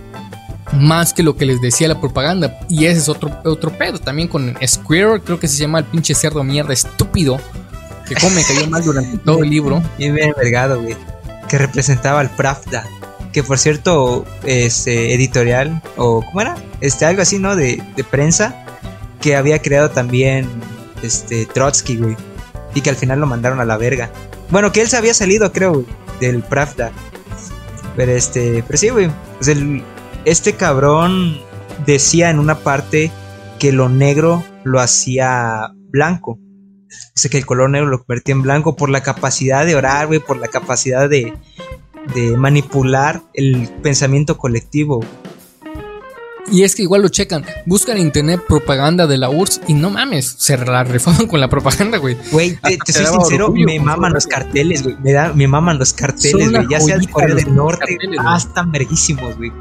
más que lo que les decía la propaganda. Y ese es otro, otro pedo. También con Square, creo que se llama el pinche cerdo mierda estúpido que come cayó mal durante todo el libro. Bien envergado, güey. Que representaba al Pravda. Que por cierto, este editorial, o ¿cómo era? Este, algo así, ¿no? De, prensa. Que había creado también este Trotsky, güey. Y que al final lo mandaron a la verga. Bueno, que él se había salido, creo, del Pravda. Pero este, pero sí, güey. Pues este cabrón decía en una parte que lo negro lo hacía blanco. Sé que el color negro lo convertía en blanco por la capacidad de orar, güey, por la capacidad de, de manipular el pensamiento colectivo. Y es que igual lo checan, buscan en internet propaganda de la URSS y no mames, se la rifaban con la propaganda, güey. Güey, te, soy sincero, me maman los carteles, güey. Me, me maman los carteles, güey. Ya sea de Corea del Norte, hasta merguísimos, güey.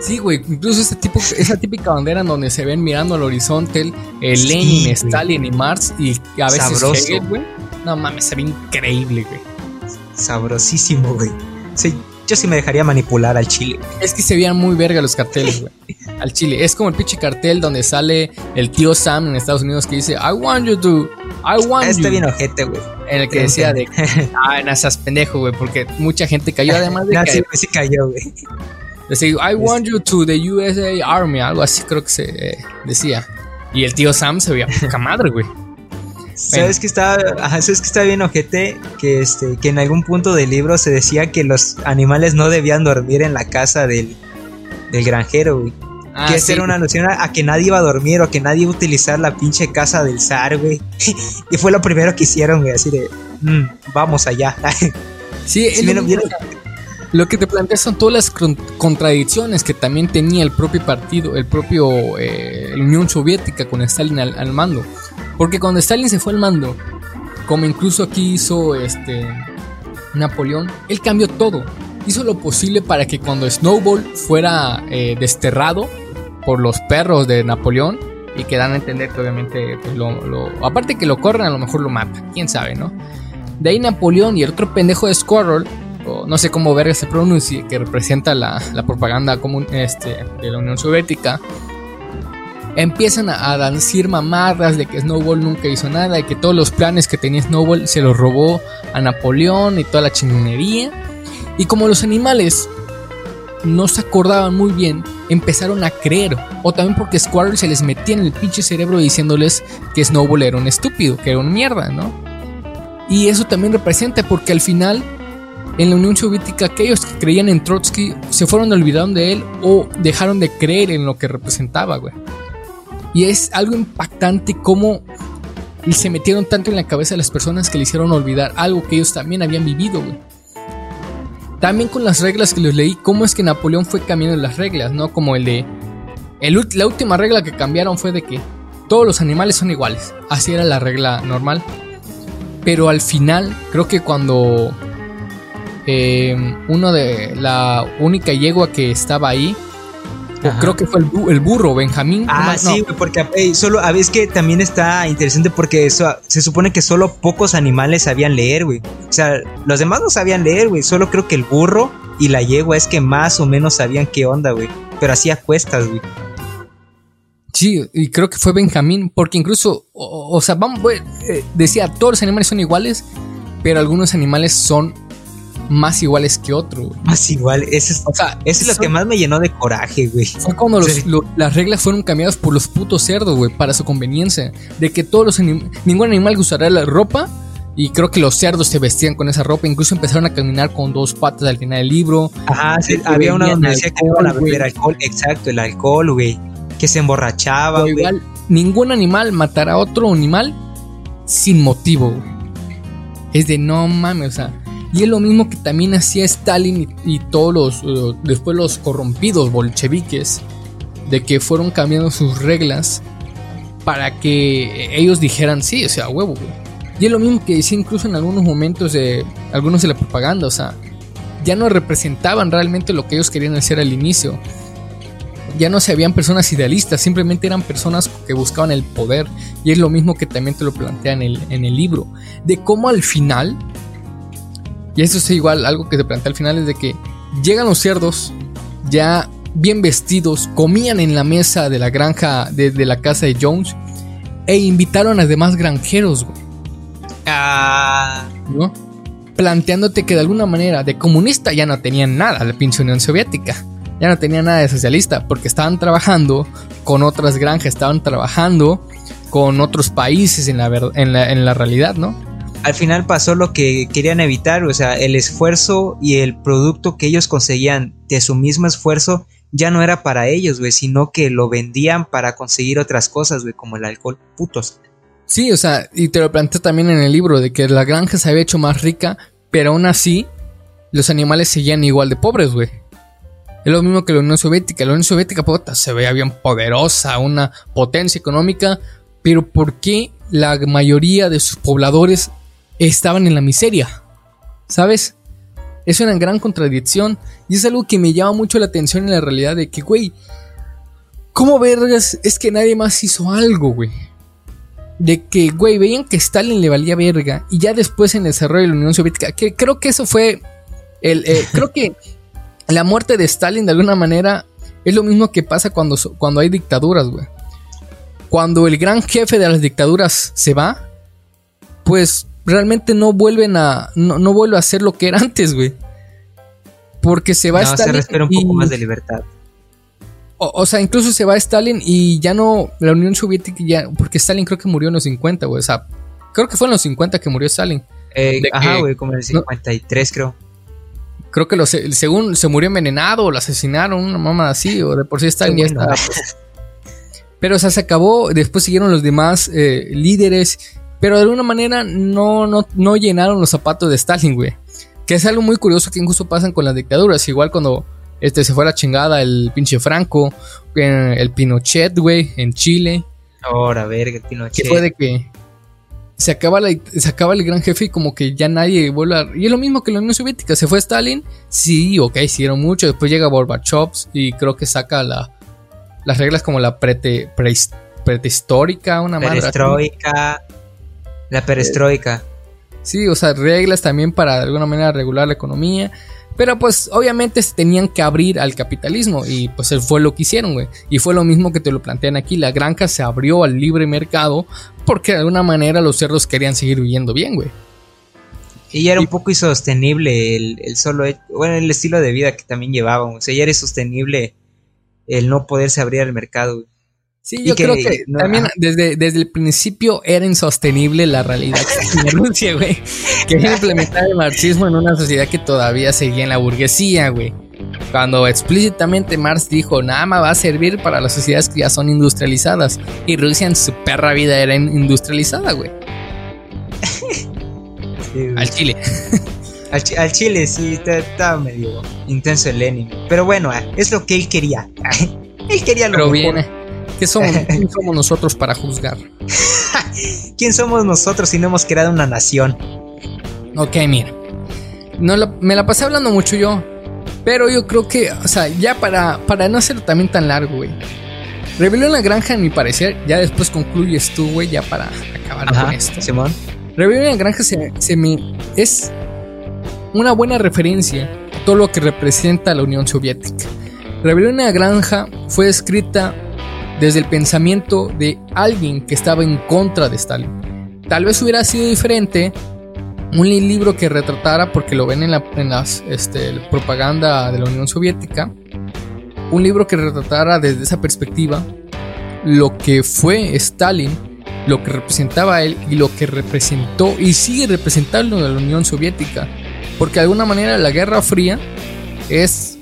Sí, güey, incluso ese tipo, esa típica bandera en donde se ven mirando al horizonte el, Lenin, Stalin y Marx y a veces Hegel, güey. No mames, se ve increíble, güey. Sabrosísimo, güey. Sí, yo sí me dejaría manipular al chile. Es que se veían muy verga los carteles, güey. al chile. Es como el pinche cartel donde sale el tío Sam en Estados Unidos que dice, I want you to, I want Este you. bien ojete, güey. En el que decía de, ah, no seas pendejo, güey, porque mucha gente cayó además de No, que sí, sí cayó, güey. decía, I want you to the USA Army, algo así creo que se eh, decía. Y el tío Sam se veía poca madre, güey. ¿Sabes que estaba, ajá, ¿sabes que estaba bien ojete? Que, este, que en algún punto del libro se decía que los animales no debían dormir en la casa del, del granjero, güey. Ah, que sí. era una alusión a, a que nadie iba a dormir o que nadie iba a utilizar la pinche casa del zar, güey. y fue lo primero que hicieron, güey, así de, "Mm, vamos allá. Sí, lo que te planteas son todas las con- contradicciones que también tenía el propio partido, el propio eh, la Unión Soviética con Stalin al, al mando. Porque cuando Stalin se fue al mando, como incluso aquí hizo este Napoleón, él cambió todo. Hizo lo posible para que cuando Snowball fuera eh, desterrado por los perros de Napoleón y que dan a entender que obviamente pues, lo, lo- aparte que lo corren a lo mejor lo matan, quién sabe, ¿no? De ahí Napoleón y el otro pendejo de Squirrel, o no sé cómo verga se pronuncia, que representa la, la propaganda común este, de la Unión Soviética, empiezan a, a mamarras de que Snowball nunca hizo nada y que todos los planes que tenía Snowball se los robó a Napoleón y toda la chingonería. Y como los animales no se acordaban muy bien, empezaron a creer. O también porque Squirrel se les metía en el pinche cerebro diciéndoles que Snowball era un estúpido, que era un mierda, ¿no? Y eso también representa porque al final, en la Unión Soviética, aquellos que creían en Trotsky se fueron olvidaron de él o dejaron de creer en lo que representaba, güey. Y es algo impactante cómo se metieron tanto en la cabeza de las personas que le hicieron olvidar algo que ellos también habían vivido. También con las reglas que les leí, cómo es que Napoleón fue cambiando las reglas, ¿no? Como el de... la última regla que cambiaron fue de que todos los animales son iguales. Así era la regla normal. Pero al final, creo que cuando eh, de la única yegua que estaba ahí. Creo que fue el, bu- el burro, Benjamín. Ah, no, no, sí, güey, porque ey, solo, a ver, es que también está interesante porque eso, se supone que solo pocos animales sabían leer, güey. O sea, los demás no sabían leer, güey. Solo creo que el burro y la yegua es que más o menos sabían qué onda, güey. Pero hacía cuestas, güey. Sí, y creo que fue Benjamín, porque incluso, o, o sea, vamos, güey, eh, decía, todos los animales son iguales, pero algunos animales son más iguales que güey. Más igual, eso es, O sea, eso es lo son- que más me llenó de coraje, güey. Fue cuando los- Sí. lo- las reglas fueron cambiadas por los putos cerdos, güey, para su conveniencia. De que todos los anim- ningún animal usará la ropa. Y creo que los cerdos se vestían con esa ropa. Incluso empezaron a caminar con dos patas al final del libro. Ajá, sí, había una donde decía que iban a beber alcohol. Exacto, el alcohol, güey. Que se emborrachaba, güey. igual, ningún animal matará a otro animal sin motivo, güey. Es de no mames, o sea. Y es lo mismo que también hacía Stalin y, todos los. eh, después los corrompidos bolcheviques. De que fueron cambiando sus reglas. Para que ellos dijeran sí, o sea, huevo. Y es lo mismo que decía incluso en algunos momentos de. Algunos de la propaganda, o sea. Ya no representaban realmente lo que ellos querían hacer al inicio ya no se habían personas idealistas, simplemente eran personas que buscaban el poder. Y es lo mismo que también te lo plantea en el, en el libro. De cómo al final, y eso es igual algo que te plantea al final, es de que llegan los cerdos ya bien vestidos, comían en la mesa de la granja, de, de la casa de Jones, e invitaron a demás granjeros, güey, Ah, ¿no? Planteándote que de alguna manera de comunista ya no tenían nada la pinche Unión Soviética. Ya no tenían nada de socialista porque estaban trabajando con otras granjas, estaban trabajando con otros países en la, en la, en la realidad, ¿no? Al final pasó lo que querían evitar, o sea, el esfuerzo y el producto que ellos conseguían de su mismo esfuerzo ya no era para ellos, güey, sino que lo vendían para conseguir otras cosas, güey, como el alcohol, putos. Sí, o sea, y te lo planteé también en el libro de que la granja se había hecho más rica, pero aún así los animales seguían igual de pobres, güey. Es lo mismo que la Unión Soviética. La Unión Soviética, puta, se veía bien poderosa, una potencia económica, pero ¿por qué la mayoría de sus pobladores estaban en la miseria? ¿Sabes? Es una gran contradicción y es algo que me llama mucho la atención en la realidad de que, güey, ¿cómo vergas es que nadie más hizo algo, güey? de que, güey, veían que Stalin le valía verga y ya después en el desarrollo de la Unión Soviética, que creo que eso fue el, eh, creo que la muerte de Stalin de alguna manera es lo mismo que pasa cuando, cuando hay dictaduras, güey. Cuando el gran jefe de las dictaduras se va, pues realmente no vuelven a. No, vuelve a ser lo que era antes, güey. Porque se va a Stalin. Se respira un poco más de libertad. O, sea, incluso se va a Stalin y ya no. La Unión Soviética ya. Porque Stalin creo que murió en los 50, güey. O sea, creo que fue en los 50 que murió Stalin. Eh, ajá, güey, como en el 53, creo. Creo que lo, según se murió envenenado o lo asesinaron, una mamá así, o de por sí Stalin ya. Pues. Pero, o sea, se acabó. Después siguieron los demás eh, líderes. Pero de alguna manera no, no, no llenaron los zapatos de Stalin, güey. Que es algo muy curioso que incluso pasan con las dictaduras. Igual cuando este, se fue a la chingada el pinche Franco, el Pinochet, güey, en Chile. Ahora, verga, el Pinochet. Que fue de que se acaba, se acaba el gran jefe y como que ya nadie vuelve a... Y es lo mismo que la Unión Soviética. Se fue Stalin, sí, ok, hicieron mucho. Después llega Gorbachev y creo que saca la, las reglas como la prete, prehistórica, una Perestroika. La perestroika. Sí, o sea, reglas también para de alguna manera regular la economía. Pero pues obviamente se tenían que abrir al capitalismo y pues fue lo que hicieron, güey. Y fue lo mismo que te lo plantean aquí. La granja se abrió al libre mercado porque de alguna manera los cerdos querían seguir viviendo bien, güey. Y ya era un poco insostenible el, el solo, bueno, el estilo de vida que también llevaban. O sea, ya era sostenible el no poderse abrir al mercado, güey. Sí, yo creo que también desde, desde el principio era insostenible la realidad que Rusia, güey. Quería implementar el marxismo en una sociedad que todavía seguía en la burguesía, güey. Cuando explícitamente Marx dijo, nada más va a servir para las sociedades que ya son industrializadas. Y Rusia en su perra vida era industrializada, güey. al Chile. Al, Chile sí, estaba medio intenso el Lenin. Pero bueno, es lo que él quería. él quería lo Pero Viene ¿Qué somos, ¿Quién somos nosotros para juzgar? ¿Quién somos nosotros si no hemos creado una nación? Ok, mira. No me la pasé hablando mucho yo. Pero yo creo que, o sea, ya para, para no hacerlo también tan largo, güey. Rebelión en la granja, en mi parecer, ya después concluyes tú, güey, ya para acabar con esto. Simón. Rebelión en la granja se, se me, es una buena referencia a todo lo que representa la Unión Soviética. Rebelión en la granja fue escrita desde el pensamiento de alguien que estaba en contra de Stalin. Tal vez hubiera sido diferente un libro que retratara, porque lo ven en la este, propaganda de la Unión Soviética, un libro que retratara desde esa perspectiva lo que fue Stalin, lo que representaba él y lo que representó y sigue representando la Unión Soviética. Porque de alguna manera la Guerra Fría es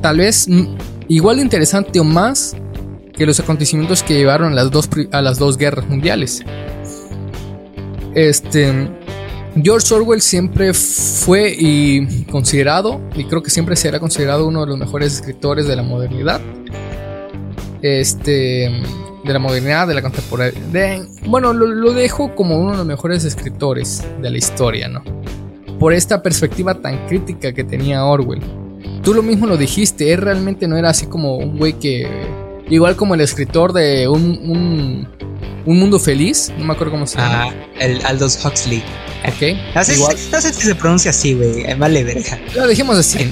tal vez igual interesante o más que los acontecimientos que llevaron a las dos, a las dos guerras mundiales. Este, George Orwell siempre fue y considerado, y creo que siempre será considerado uno de los mejores escritores de la modernidad. Este, de la modernidad, de la contemporaneidad. bueno, lo, lo, dejo como uno de los mejores escritores de la historia, ¿no? Por esta perspectiva tan crítica que tenía Orwell. Tú lo mismo lo dijiste, él realmente no era así como un güey que Igual como el escritor de un, un, mundo feliz, no me acuerdo cómo se llama. Ah, el Aldous Huxley. Ok. No sé, si se pronuncia así, güey. Eh, vale, verga. Lo dejemos así.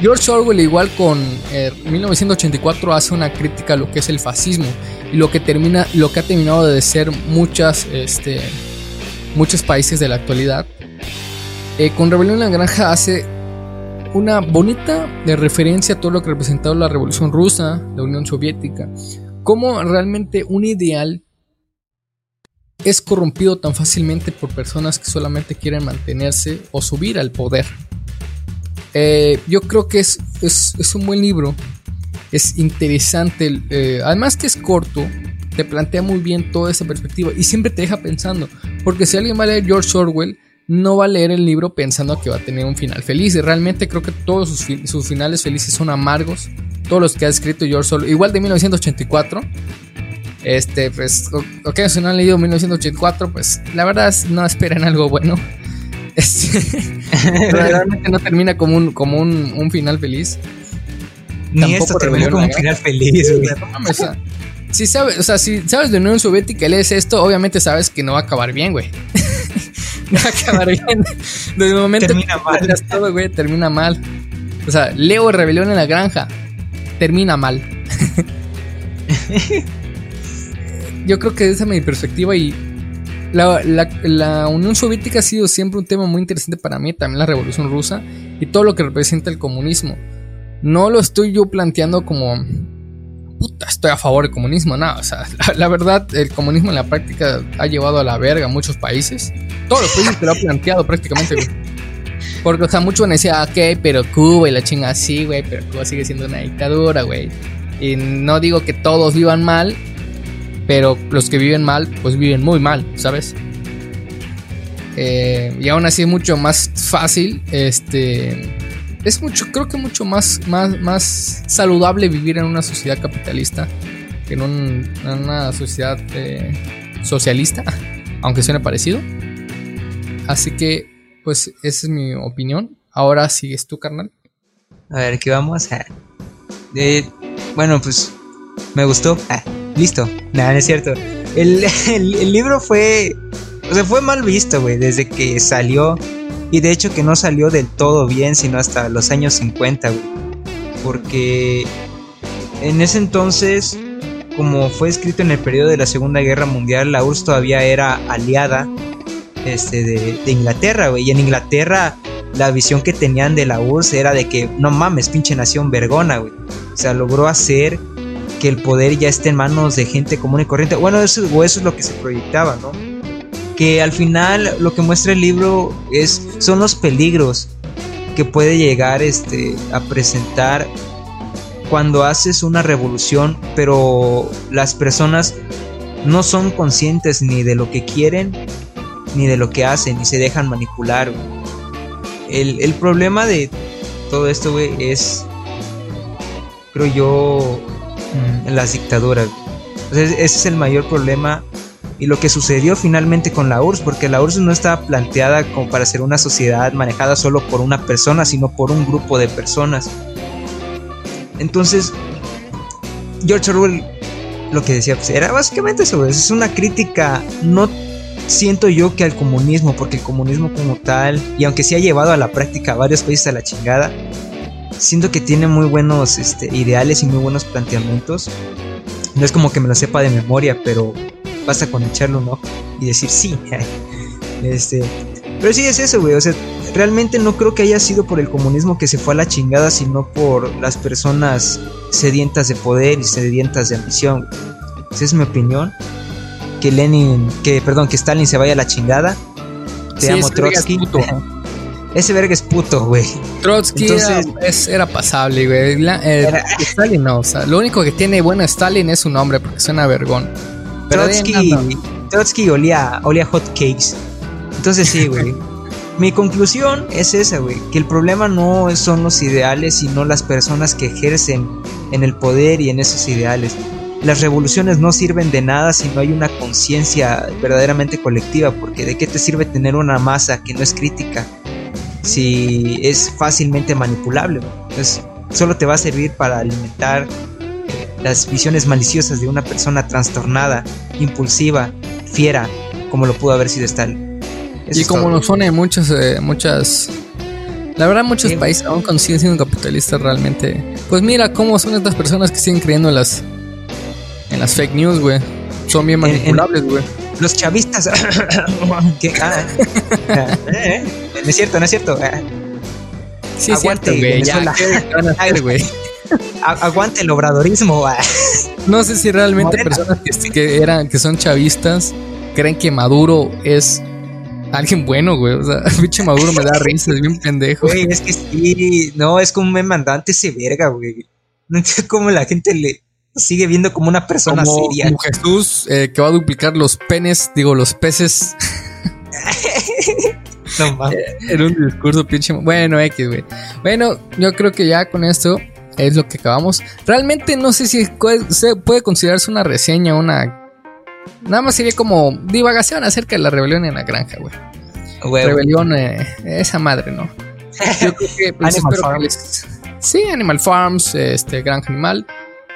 George Orwell, igual con 1984, eh, hace una crítica a lo que es el fascismo y lo que termina, lo que ha terminado de ser muchas, este, muchos países de la actualidad. Eh, con Rebelión en la Granja hace una bonita de referencia a todo lo que representado la Revolución Rusa, la Unión Soviética, cómo realmente un ideal es corrompido tan fácilmente por personas que solamente quieren mantenerse o subir al poder. Eh, yo creo que es, es, un buen libro, es interesante, eh, además que es corto, te plantea muy bien toda esa perspectiva y siempre te deja pensando, porque si alguien va a leer George Orwell, no va a leer el libro pensando que va a tener un final feliz. Y realmente creo que todos sus, finales felices son amargos. Todos los que ha escrito George Orwell, igual de 1984. Este, pues, ok, si no han leído 1984, pues la verdad no esperen algo bueno. Este, realmente no termina como un, como un, final feliz. Ni esto terminó como un final feliz, si sabes, o sea, si sabes de Unión Soviética y lees esto, obviamente sabes que no va a acabar bien, güey. va a acabar bien. Desde el momento termina mal. todo, güey, termina mal. O sea, Leo Rebelión en la Granja. termina mal. Yo creo que esa es mi perspectiva y la, la, Unión Soviética ha sido siempre un tema muy interesante para mí, también la Revolución Rusa y todo lo que representa el comunismo. No lo estoy yo planteando como puta, estoy a favor del comunismo, nada, o sea, la, verdad, el comunismo en la práctica ha llevado a la verga a muchos países. Todos los países que lo ha planteado prácticamente, Porque, o sea, muchos decían, ok, pero Cuba y la chinga sí, güey, pero Cuba sigue siendo una dictadura, güey. Y no digo que todos vivan mal, pero los que viven mal, pues viven muy mal, ¿sabes? Eh, y aún así es mucho más fácil, este... Es mucho, creo que mucho más, más, más saludable vivir en una sociedad capitalista que en, una sociedad eh, socialista, aunque suene parecido. Así que, pues, esa es mi opinión. Ahora sigues tú, carnal. A ver, ¿qué vamos? Eh, bueno, pues, me gustó. Ah, listo. Nada, es cierto. El, el, libro fue. O sea, fue mal visto, güey, desde que salió. Y de hecho que no salió del todo bien, sino hasta los años 50, güey. Porque en ese entonces, como fue escrito en el periodo de la Segunda Guerra Mundial, la URSS todavía era aliada este, de, Inglaterra, güey. Y en Inglaterra la visión que tenían de la URSS era de que, no mames, pinche nación vergona, güey. O sea, logró hacer que el poder ya esté en manos de gente común y corriente. Bueno, eso es lo que se proyectaba, ¿no? Que al final lo que muestra el libro es, son los peligros que puede llegar este, a presentar cuando haces una revolución, pero las personas no son conscientes ni de lo que quieren, ni de lo que hacen, y se dejan manipular. El, el problema de todo esto, es, creo yo, en las dictaduras. ese es el mayor problema y lo que sucedió finalmente con la URSS, porque la URSS no estaba planteada como para ser una sociedad manejada solo por una persona, sino por un grupo de personas. Entonces, George Orwell lo que decía pues, era básicamente eso, es una crítica, no siento yo que al comunismo, porque el comunismo como tal, y aunque se ha llevado a la práctica a varios países a la chingada, siento que tiene muy buenos este, ideales y muy buenos planteamientos. No es como que me lo sepa de memoria, pero basta con echarlo un ojo y decir sí. este, pero sí es eso, güey. O sea, realmente no creo que haya sido por el comunismo que se fue a la chingada, sino por las personas sedientas de poder y sedientas de ambición. Esa es mi opinión. Que Lenin, que perdón, que Stalin se vaya a la chingada. Te amo, Trotsky. Ese verga es puto, güey. Trotsky era, pasable, güey. Stalin no, o sea, lo único que tiene bueno Stalin es su nombre, porque suena vergón. Trotsky, Trotsky olía, olía hot cakes. Entonces sí, güey. Mi conclusión es esa, güey, que el problema no son los ideales, sino las personas que ejercen en el poder y en esos ideales. Las revoluciones no sirven de nada si no hay una conciencia verdaderamente colectiva, porque ¿de qué te sirve tener una masa que no es crítica? si es fácilmente manipulable. Entonces, solo te va a servir para alimentar las visiones maliciosas de una persona trastornada, impulsiva, fiera, como lo pudo haber sido Stalin. y como lo son en muchas, eh, muchas la verdad, muchos países aún cuando siguen siendo capitalistas realmente. Pues mira cómo son estas personas que siguen creyendo en las en las fake news, güey. Son bien manipulables, güey. Los chavistas. ¿Qué? Ah, eh, no es cierto, no es cierto. Sí, Aguante, güey. güey? Aguante el obradorismo. no sé si realmente personas que, eran, que son chavistas creen que Maduro es alguien bueno, güey. O sea, pinche Maduro me da risa, es bien pendejo. Güey, es que sí, no, es como un mandante ese verga, güey. No entiendo cómo la gente le sigue viendo como una persona seria. Como Jesús eh, que va a duplicar los penes, digo, los peces. no mames. En un discurso pinche. Bueno, X, güey. Bueno, yo creo que ya con esto es lo que acabamos. Realmente no sé si se puede considerarse una reseña, una. Nada más sería como divagación acerca de la rebelión en la granja, güey. Rebelión, eh, esa madre, ¿no? Yo creo que. Pues, Animal Farms. Sí, Animal Farms, este, Granja Animal.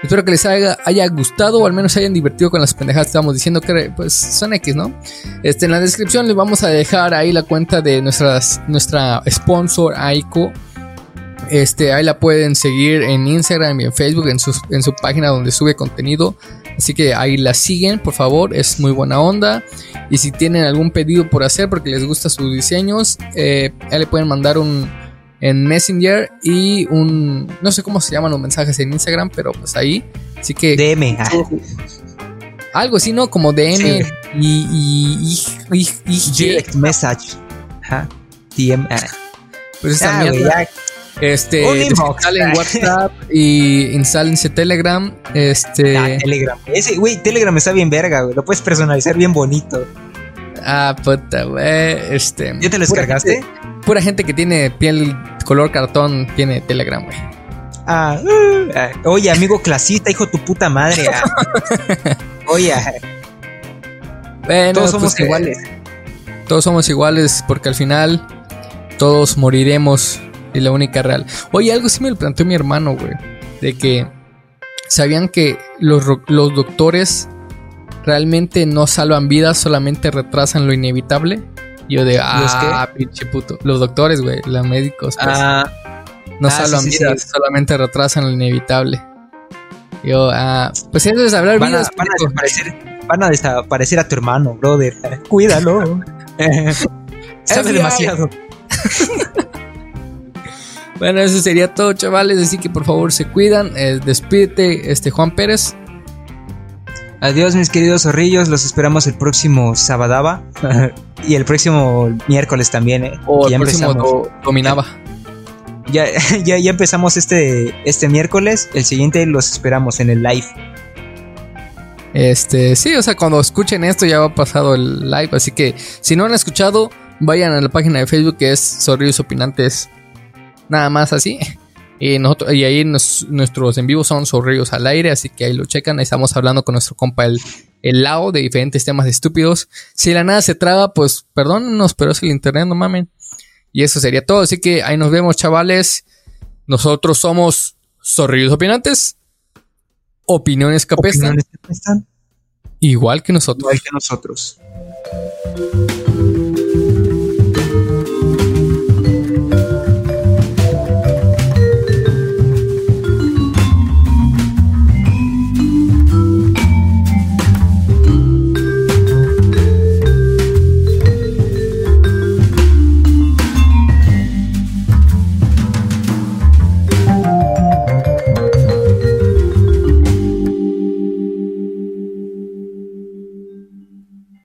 Espero que les haya, haya, gustado o al menos se hayan divertido con las pendejadas que estamos diciendo que pues son X, ¿no? Este, en la descripción les vamos a dejar ahí la cuenta de nuestras, nuestra sponsor Aiko Este, ahí la pueden seguir en Instagram y en Facebook, en su, en su página donde sube contenido. Así que ahí la siguen, por favor, es muy buena onda. Y si tienen algún pedido por hacer porque les gustan sus diseños, eh, ahí le pueden mandar un en Messenger y un no sé cómo se llaman los mensajes en Instagram, pero pues ahí. Así que DM. ah. algo así, ¿no? Como DM Sí. y, y, y, y- y- Direct message. Ajá. DM. ah. pues esa Ah, mierda. Este, instalen WhatsApp y instálense Telegram. Este, Ah, Telegram. Ese, güey, Telegram está bien verga, güey. Lo puedes personalizar bien bonito. ah, puta, güey. Este, ¿Ya te lo pura descargaste? gente- Pura gente que tiene piel color cartón tiene Telegram, güey. Ah, uh, ah. Oye, amigo clasista, hijo de tu puta madre. ah. Oye, Bueno, todos somos pues, eh, iguales. Todos somos iguales porque al final todos moriremos y la única real. Oye, algo sí me lo planteó mi hermano, güey. De que sabían que los, los doctores realmente no salvan vidas, solamente retrasan lo inevitable. Yo de, ah, pinche puto. Los doctores, güey, los médicos, pues, Ah, no ah, salvan sí, vidas, sí. solamente retrasan lo inevitable. Yo, ah, pues eso es hablar van, a, vidas. van a desaparecer, van a desaparecer a tu hermano, brother. Cuídalo. Sabe demasiado. Bueno, eso sería todo, chavales. Así que por favor se cuidan. Eh, despídete, este Juan Pérez. Adiós, mis queridos zorrillos. Los esperamos el próximo Sabadaba. y el próximo miércoles también, ¿eh? O el ya próximo do- dominaba. Ya, ya, ya empezamos este, este miércoles. El siguiente los esperamos en el live. Este, sí, o sea, cuando escuchen esto ya va pasado el live. Así que si no han escuchado, vayan a la página de Facebook que es Zorrillos Opinantes. Nada más así. Y, nosotros, y ahí nos- nuestros en vivo son Zorrillos al aire. Así que ahí lo checan. Ahí estamos hablando con nuestro compa el, el Lao de diferentes temas estúpidos. Si la nada se traba, pues perdónenos, pero es el internet, no mamen. Y eso sería todo. Así que ahí nos vemos, chavales. Nosotros somos Zorrillos Opinantes. Opiniones que apestan. Opiniones que apestan, Igual que nosotros. igual que nosotros.